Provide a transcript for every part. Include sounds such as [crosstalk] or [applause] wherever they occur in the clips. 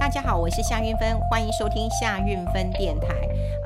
大家好，我是夏运芬，欢迎收听夏运芬电台。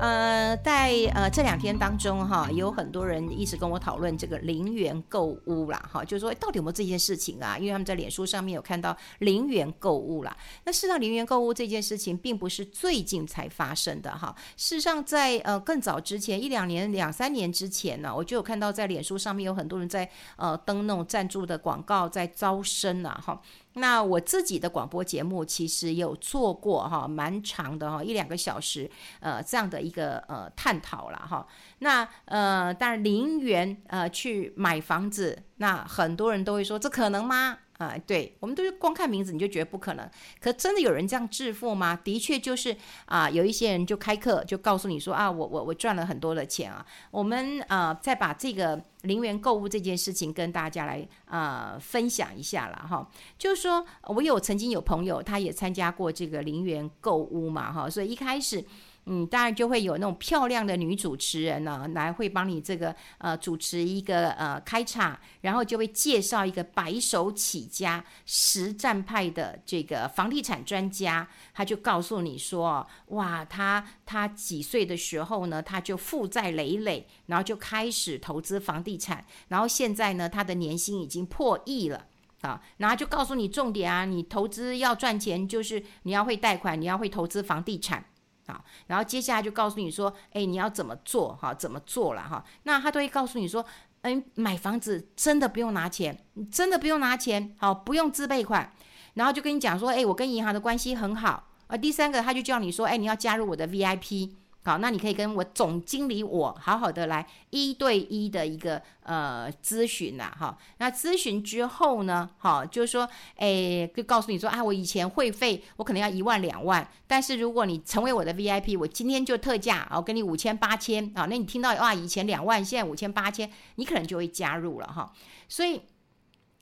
呃，在呃这两天当中哈，有很多人一直跟我讨论这个零元购物啦，哈，就是说到底有没有这件事情啊？因为他们在脸书上面有看到零元购物啦。那事实上，零元购物这件事情并不是最近才发生的哈。事实上在，呃更早之前一两年、两三年之前呢，我就有看到在脸书上面有很多人在呃登那种赞助的广告，在招生啊，哈。那我自己的广播节目其实有做过哈，蛮长的哈，一两个小时，呃，这样的一个呃探讨了哈。那呃，但零元呃去买房子，那很多人都会说，这可能吗？啊、对，我们都是光看名字你就觉得不可能，可真的有人这样致富吗？的确就是啊、有一些人就开课就告诉你说啊，我我我赚了很多的钱啊。我们啊、再把这个零元购物这件事情跟大家来啊、分享一下了哈。就是说我有曾经有朋友他也参加过这个零元购物嘛哈，所以一开始。嗯，当然就会有那种漂亮的女主持人呢，来会帮你这个呃主持一个呃开场，然后就会介绍一个白手起家实战派的这个房地产专家，他就告诉你说，哇，他他几岁的时候呢，他就负债累累，然后就开始投资房地产，然后现在呢，他的年薪已经破亿了啊，然后就告诉你重点啊，你投资要赚钱，就是你要会贷款，你要会投资房地产。好，然后接下来就告诉你说，哎，你要怎么做？哈，怎么做了？哈，那他都会告诉你说，嗯，买房子真的不用拿钱，真的不用拿钱，好，不用自备款，然后就跟你讲说，哎，我跟银行的关系很好啊。第三个，他就叫你说，哎，你要加入我的 VIP。好，那你可以跟我总经理我好好的来一对一的一个呃咨询呐，哈，那咨询之后呢，好，就是说，诶，就告诉你说啊，我以前会费我可能要一万两万，但是如果你成为我的 VIP，我今天就特价，我给你五千八千，啊，那你听到哇，以前两万，现在五千八千，你可能就会加入了哈。所以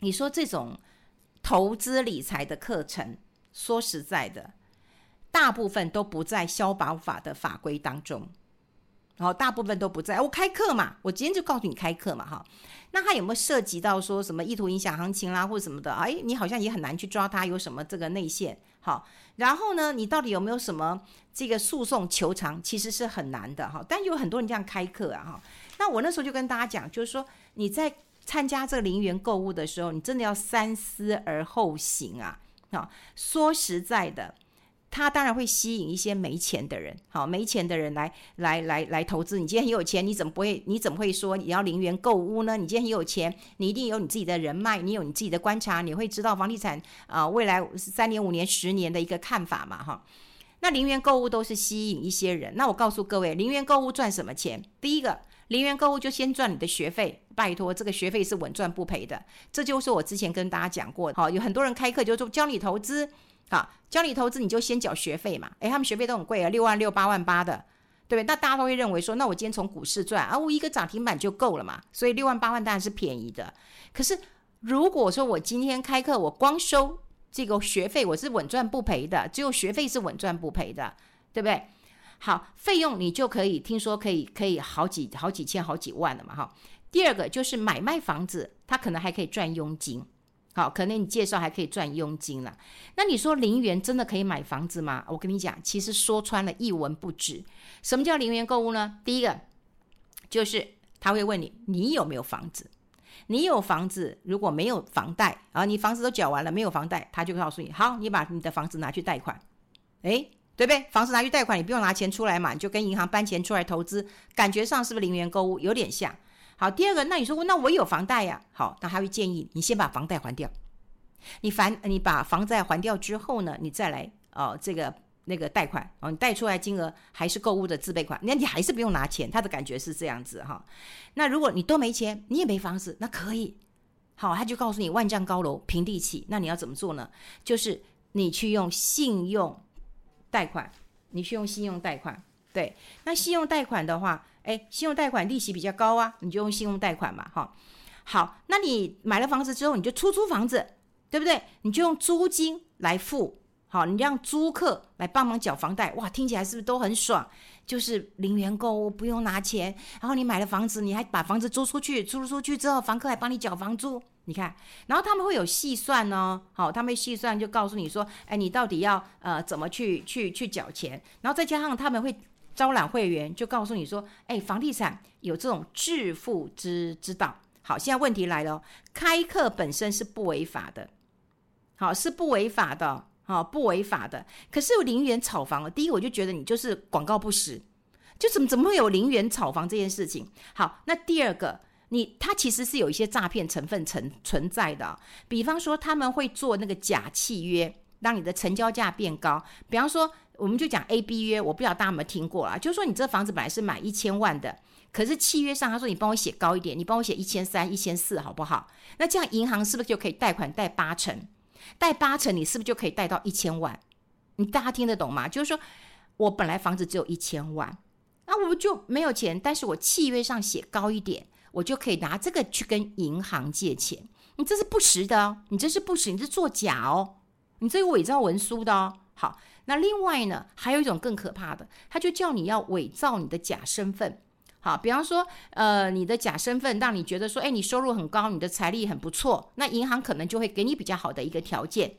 你说这种投资理财的课程，说实在的。大部分都不在消保法的法规当中，然后大部分都不在。我开课嘛，我今天就告诉你开课嘛，哈。那他有没有涉及到说什么意图影响行情啦，或者什么的？哎，你好像也很难去抓他有什么这个内线，好。然后呢，你到底有没有什么这个诉讼求偿？其实是很难的，哈。但有很多人这样开课啊，哈。那我那时候就跟大家讲，就是说你在参加这个零元购物的时候，你真的要三思而后行啊，好。说实在的。他当然会吸引一些没钱的人，好，没钱的人来来来来投资。你今天很有钱，你怎么不会？你怎么会说你要零元购物呢？你今天很有钱，你一定有你自己的人脉，你有你自己的观察，你会知道房地产啊、未来三年、五年、十年的一个看法嘛，哈。那零元购物都是吸引一些人。那我告诉各位，零元购物赚什么钱？第一个，零元购物就先赚你的学费，拜托，这个学费是稳赚不赔的。这就是我之前跟大家讲过，好，有很多人开课就说教你投资。好，教你投资，你就先缴学费嘛。诶，他们学费都很贵啊，六万六、八万八的，对不对？那大家都会认为说，那我今天从股市赚啊，我一个涨停板就够了嘛。所以六万八万当然是便宜的。可是如果说我今天开课，我光收这个学费，我是稳赚不赔的，只有学费是稳赚不赔的，对不对？好，费用你就可以听说可以可以好几好几千好几万了嘛。哈，第二个就是买卖房子，它可能还可以赚佣金。好，可能你介绍还可以赚佣金了。那你说零元真的可以买房子吗？我跟你讲，其实说穿了，一文不值。什么叫零元购物呢？第一个就是他会问你，你有没有房子？你有房子，如果没有房贷啊，你房子都缴完了，没有房贷，他就告诉你，好，你把你的房子拿去贷款，诶，对不对？房子拿去贷款，你不用拿钱出来嘛，你就跟银行搬钱出来投资，感觉上是不是零元购物？有点像。好，第二个，那你说，那我有房贷呀？好，那他会建议你先把房贷还掉。你还你把房贷还掉之后呢，你再来哦，这个那个贷款哦，你贷出来金额还是购物的自备款，那你还是不用拿钱。他的感觉是这样子哈。那如果你都没钱，你也没房子，那可以。好，他就告诉你万丈高楼平地起。那你要怎么做呢？就是你去用信用贷款，你去用信用贷款。对，那信用贷款的话。哎，信用贷款利息比较高啊，你就用信用贷款嘛，哈。好，那你买了房子之后，你就出租房子，对不对？你就用租金来付，好，你让租客来帮忙缴房贷，哇，听起来是不是都很爽？就是零元购物，不用拿钱，然后你买了房子，你还把房子租出去，租出去之后，房客还帮你缴房租，你看，然后他们会有细算哦，好，他们细算就告诉你说，哎，你到底要呃怎么去去去缴钱，然后再加上他们会招揽会员，就告诉你说，哎，房地产有这种致富之之道。好，现在问题来了，开课本身是不违法的，好，是不违法的，好，不违法的。可是有零元炒房，第一我就觉得你就是广告不实，就怎么怎么会有零元炒房这件事情？好，那第二个。你它其实是有一些诈骗成分存存在的，比方说他们会做那个假契约，让你的成交价变高。比方说，我们就讲 A B 约，我不知道大家有没有听过啊？就是说你这房子本来是买一千万的，可是契约上他说你帮我写高一点，你帮我写一千三、一千四，好不好？那这样银行是不是就可以贷款贷八成？贷八成，你是不是就可以贷到一千万？你大家听得懂吗？就是说我本来房子只有一千万，那我就没有钱，但是我契约上写高一点。我就可以拿这个去跟银行借钱，你这是不实的哦，你这是不实，你是作假哦，你这个伪造文书的哦。好，那另外呢，还有一种更可怕的，他就叫你要伪造你的假身份。好，比方说，呃，你的假身份让你觉得说，哎，你收入很高，你的财力很不错，那银行可能就会给你比较好的一个条件。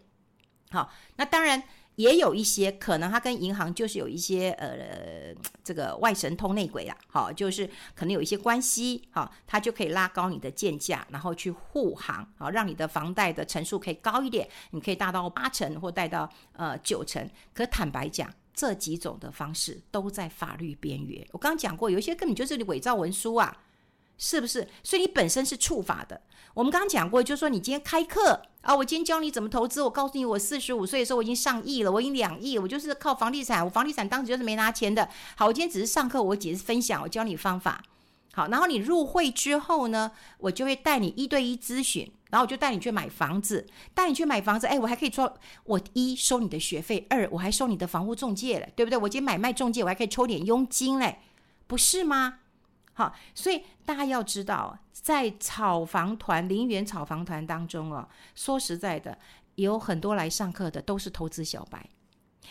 好，那当然。也有一些可能，他跟银行就是有一些呃，这个外神通内鬼啦，好，就是可能有一些关系，好，他就可以拉高你的建价，然后去护航，好，让你的房贷的成数可以高一点，你可以达到八成或贷到呃九成。可坦白讲，这几种的方式都在法律边缘。我刚刚讲过，有一些根本就是你伪造文书啊。是不是？所以你本身是触法的。我们刚刚讲过，就是说你今天开课啊，我今天教你怎么投资。我告诉你，我四十五岁的时候我已经上亿了，我已经两亿，我就是靠房地产。我房地产当时就是没拿钱的。好，我今天只是上课，我只是分享，我教你方法。好，然后你入会之后呢，我就会带你一对一咨询，然后我就带你去买房子，带你去买房子。哎，我还可以说，我一收你的学费，二我还收你的房屋中介了，对不对？我今天买卖中介，我还可以抽点佣金嘞，不是吗？好，所以大家要知道，在炒房团、零元炒房团当中哦，说实在的，有很多来上课的都是投资小白。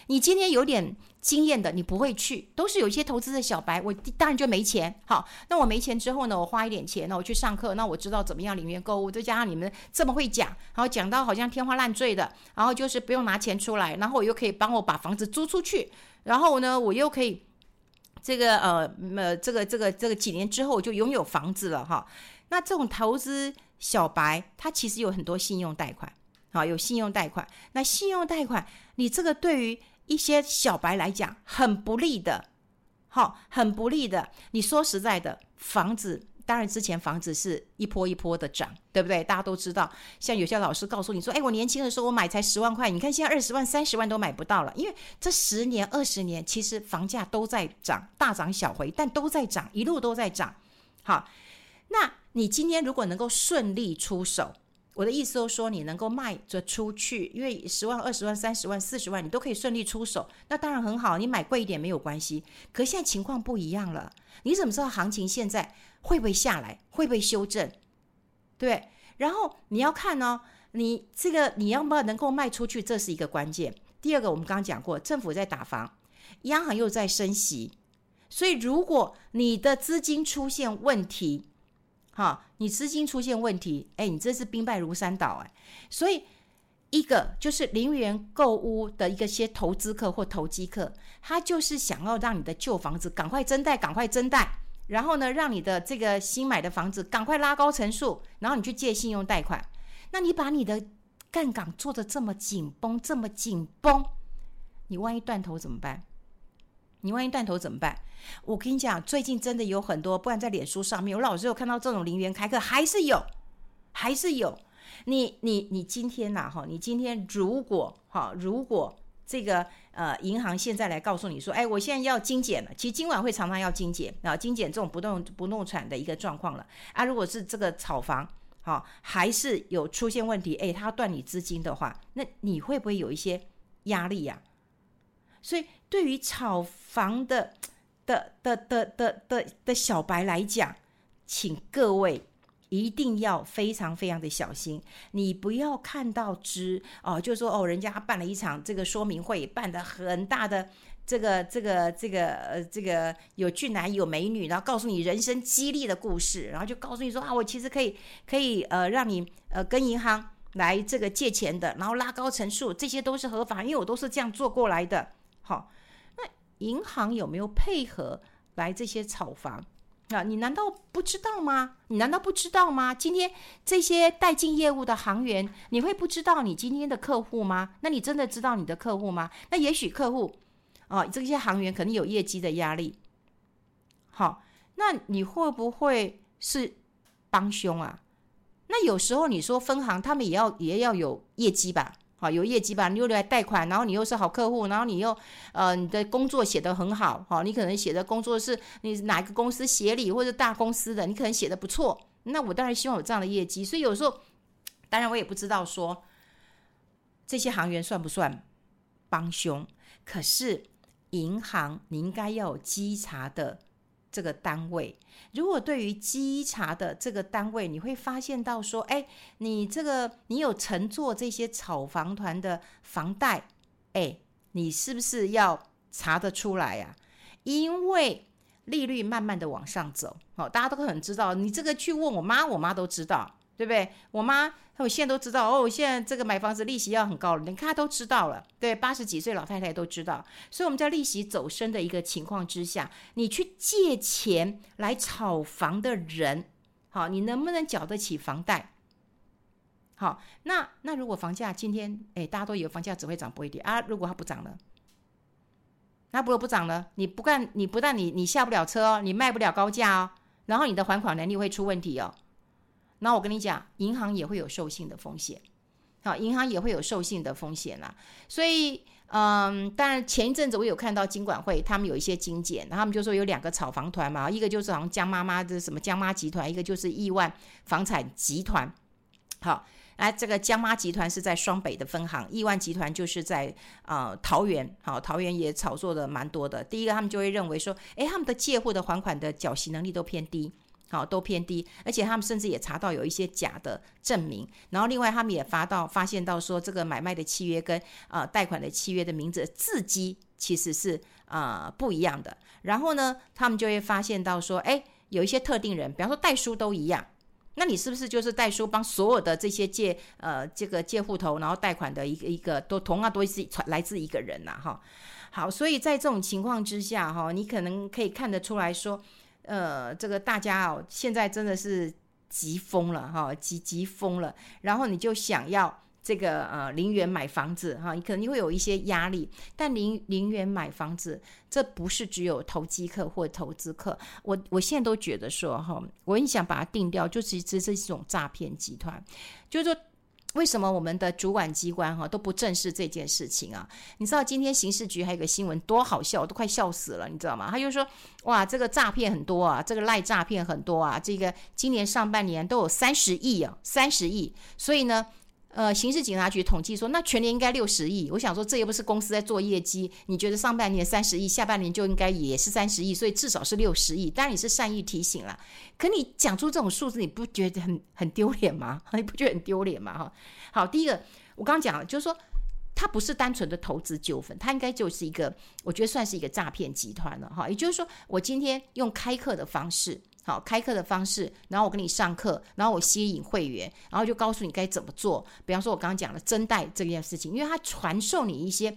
你今天有点经验的，你不会去，都是有一些投资的小白。我当然就没钱。好，那我没钱之后呢，我花一点钱，那我去上课，那我知道怎么样零元购物。再加上你们这么会讲，然后讲到好像天花乱坠的，然后就是不用拿钱出来，然后我又可以帮我把房子租出去，然后呢，我又可以。这个呃呃，这个这个这个几年之后就拥有房子了哈。那这种投资小白，他其实有很多信用贷款，好，有信用贷款。那信用贷款，你这个对于一些小白来讲很不利的，好，很不利的。你说实在的，房子。当然，之前房子是一波一波的涨，对不对？大家都知道，像有些老师告诉你说：“哎，我年轻的时候我买才十万块，你看现在二十万、三十万都买不到了。”因为这十年、二十年，其实房价都在涨，大涨小回，但都在涨，一路都在涨。好，那你今天如果能够顺利出手，我的意思都说，你能够卖着出去，因为十万、二十万、三十万、四十万，你都可以顺利出手，那当然很好。你买贵一点没有关系。可现在情况不一样了，你怎么知道行情现在？会不会下来？会不会修正？对，然后你要看、哦，你这个你要不要能够卖出去，这是一个关键。第二个，我们刚刚讲过，政府在打房，央行又在升息，所以如果你的资金出现问题，哈，你资金出现问题，哎，你这是兵败如山倒哎。所以一个就是零元购屋的一个些投资客或投机客，他就是想要让你的旧房子赶快增贷，赶快增贷。然后呢，让你的这个新买的房子赶快拉高层数，然后你去借信用贷款。那你把你的杠杆做得这么紧绷，这么紧绷，你万一断头怎么办？你万一断头怎么办？我跟你讲，最近真的有很多，不然在脸书上面，我老是有看到这种零元开课，还是有，还是有。你你你今天呐，哈，你今天如果哈，如果。这个呃，银行现在来告诉你说，哎，我现在要精简了。其实今晚会常常要精简啊，精简这种不动不动产的一个状况了啊。如果是这个炒房，好、还是有出现问题，哎，他要断你资金的话，那你会不会有一些压力呀、所以，对于炒房的的的的的的的小白来讲，请各位。一定要非常非常的小心，你不要看到之哦，就说哦，人家办了一场这个说明会，办得很大的这个这个这个呃这个有俊男有美女，然后告诉你人生激励的故事，然后就告诉你说啊，我其实可以可以呃让你呃跟银行来这个借钱的，然后拉高成数，这些都是合法，因为我都是这样做过来的。好，那银行有没有配合来这些炒房？啊，你难道不知道吗？你难道不知道吗？今天这些带进业务的行员，你会不知道你今天的客户吗？那你真的知道你的客户吗？那也许客户啊，这些行员肯定有业绩的压力。好，那你会不会是帮凶啊？那有时候你说分行他们也要也要有业绩吧？好，有业绩吧？你又来贷款，然后你又是好客户，然后你又呃，你的工作写得很好，好，你可能写的工作是你哪个公司协理或者大公司的，你可能写得不错。那我当然希望有这样的业绩，所以有时候，当然我也不知道说这些行员算不算帮凶，可是银行你应该要有稽查的。这个单位，如果对于稽查的这个单位，你会发现到说，哎，你这个你有乘坐这些炒房团的房贷，哎，你是不是要查得出来呀？因为利率慢慢的往上走，哦，大家都很知道，你这个去问我妈，我妈都知道。对不对？我妈，我现在都知道哦。现在这个买房子利息要很高了，你看她都知道了。对，八十几岁老太太都知道。所以我们在利息走升的一个情况之下，你去借钱来炒房的人，好，你能不能缴得起房贷？好，那那如果房价今天，哎，大家都以为房价只会涨不会跌啊？如果它不涨了，那不如不涨了，你不干，你不但你你下不了车哦，你卖不了高价哦，然后你的还款能力会出问题哦。那我跟你讲，银行也会有授信的风险，好，银行也会有授信的风险啦。所以，嗯，当然前一阵子我有看到金管会他们有一些精简，他们就说有两个炒房团嘛，一个就是好像江妈妈的什么江妈集团，一个就是亿万房产集团。好，来这个江妈集团是在双北的分行，亿万集团就是在呃桃园，好，桃园也炒作的蛮多的。第一个他们就会认为说，诶，他们的借户的还款的缴息能力都偏低。好，都偏低，而且他们甚至也查到有一些假的证明，然后另外他们也发到发现到说，这个买卖的契约跟呃贷款的契约的名字字迹其实是呃不一样的，然后呢，他们就会发现到说，哎，有一些特定人，比方说代书都一样，那你是不是就是代书帮所有的这些借呃这个借户头，然后贷款的一个一个都同样都是来自一个人呐、啊？哈，好，所以在这种情况之下，哈，你可能可以看得出来说。呃，这个大家哦，现在真的是急疯了哈，急急疯了。然后你就想要这个呃零元买房子哈，你可能会有一些压力。但零零元买房子，这不是只有投机客或投资客。我我现在都觉得说哈，我很想把它定掉，就其实这是一种诈骗集团，就是说。为什么我们的主管机关哈都不正视这件事情啊？你知道今天刑事局还有个新闻多好笑，都快笑死了，你知道吗？他就说哇，这个诈骗很多啊，这个赖诈骗很多啊，这个今年上半年都有三十亿啊，三十亿，所以呢。呃，刑事警察局统计说，那全年应该六十亿。我想说，这又不是公司在做业绩，你觉得上半年三十亿，下半年就应该也是三十亿，所以至少是六十亿。当然你是善意提醒了，可你讲出这种数字，你不觉得很很丢脸吗？[laughs] 你不觉得很丢脸吗？哈，好，第一个我刚刚讲了，就是说它不是单纯的投资纠纷，它应该就是一个，我觉得算是一个诈骗集团了哈。也就是说，我今天用开课的方式。好，开课的方式，然后我跟你上课，然后我吸引会员，然后就告诉你该怎么做。比方说，我刚刚讲的增贷这件事情，因为它传授你一些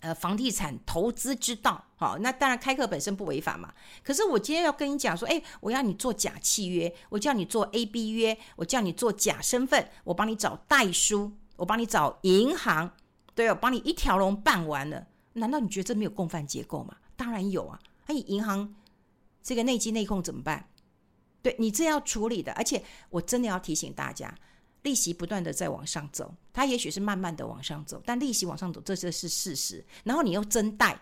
呃房地产投资之道。好，那当然开课本身不违法嘛。可是我今天要跟你讲说，哎，我要你做假契约，我叫你做 A B 约，我叫你做假身份，我帮你找代书，我帮你找银行，对，我帮你一条龙办完了。难道你觉得这没有共犯结构吗？当然有啊，哎，银行。这个内稽内控怎么办？对，你这要处理的，而且我真的要提醒大家，利息不断的在往上走，它也许是慢慢的往上走，但利息往上走，这就是事实。然后你又增贷，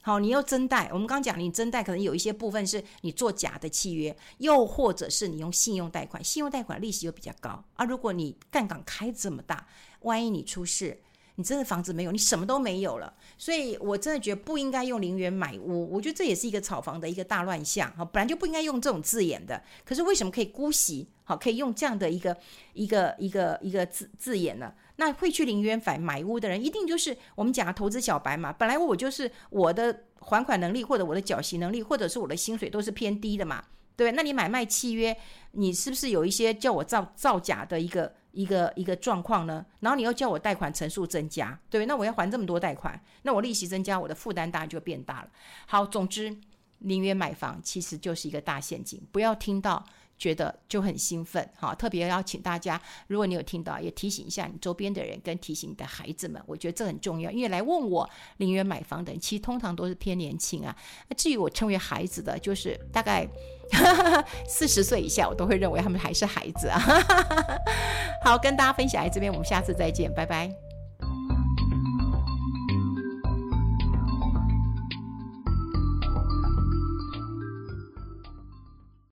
好，你又增贷。我们刚刚讲，你增贷可能有一些部分是你做假的契约，又或者是你用信用贷款，信用贷款利息又比较高啊。如果你杠杆开这么大，万一你出事，你真的房子没有，你什么都没有了。所以我真的觉得不应该用零元买屋，我觉得这也是一个炒房的一个大乱象哈，本来就不应该用这种字眼的。可是为什么可以姑息？好，可以用这样的一个一个一个一个字字眼呢？那会去零元买买屋的人，一定就是我们讲的投资小白嘛。本来我就是我的还款能力或者我的缴息能力，或者是我的薪水都是偏低的嘛，对不对？那你买卖契约，你是不是有一些叫我造造假的一个一个一个状况呢？然后你又叫我贷款成数增加，对，那我要还这么多贷款，那我利息增加，我的负担当然就变大了。好，总之零元买房其实就是一个大陷阱，不要听到。觉得就很兴奋，好！特别要请大家，如果你有听到，也提醒一下你周边的人，跟提醒你的孩子们，我觉得这很重要。因为来问我零元买房的人，其实通常都是偏年轻啊。那至于我称为孩子的，就是大概 [laughs] 四十岁以下，我都会认为他们还是孩子啊。[laughs] 好，跟大家分享在这边，我们下次再见，拜拜。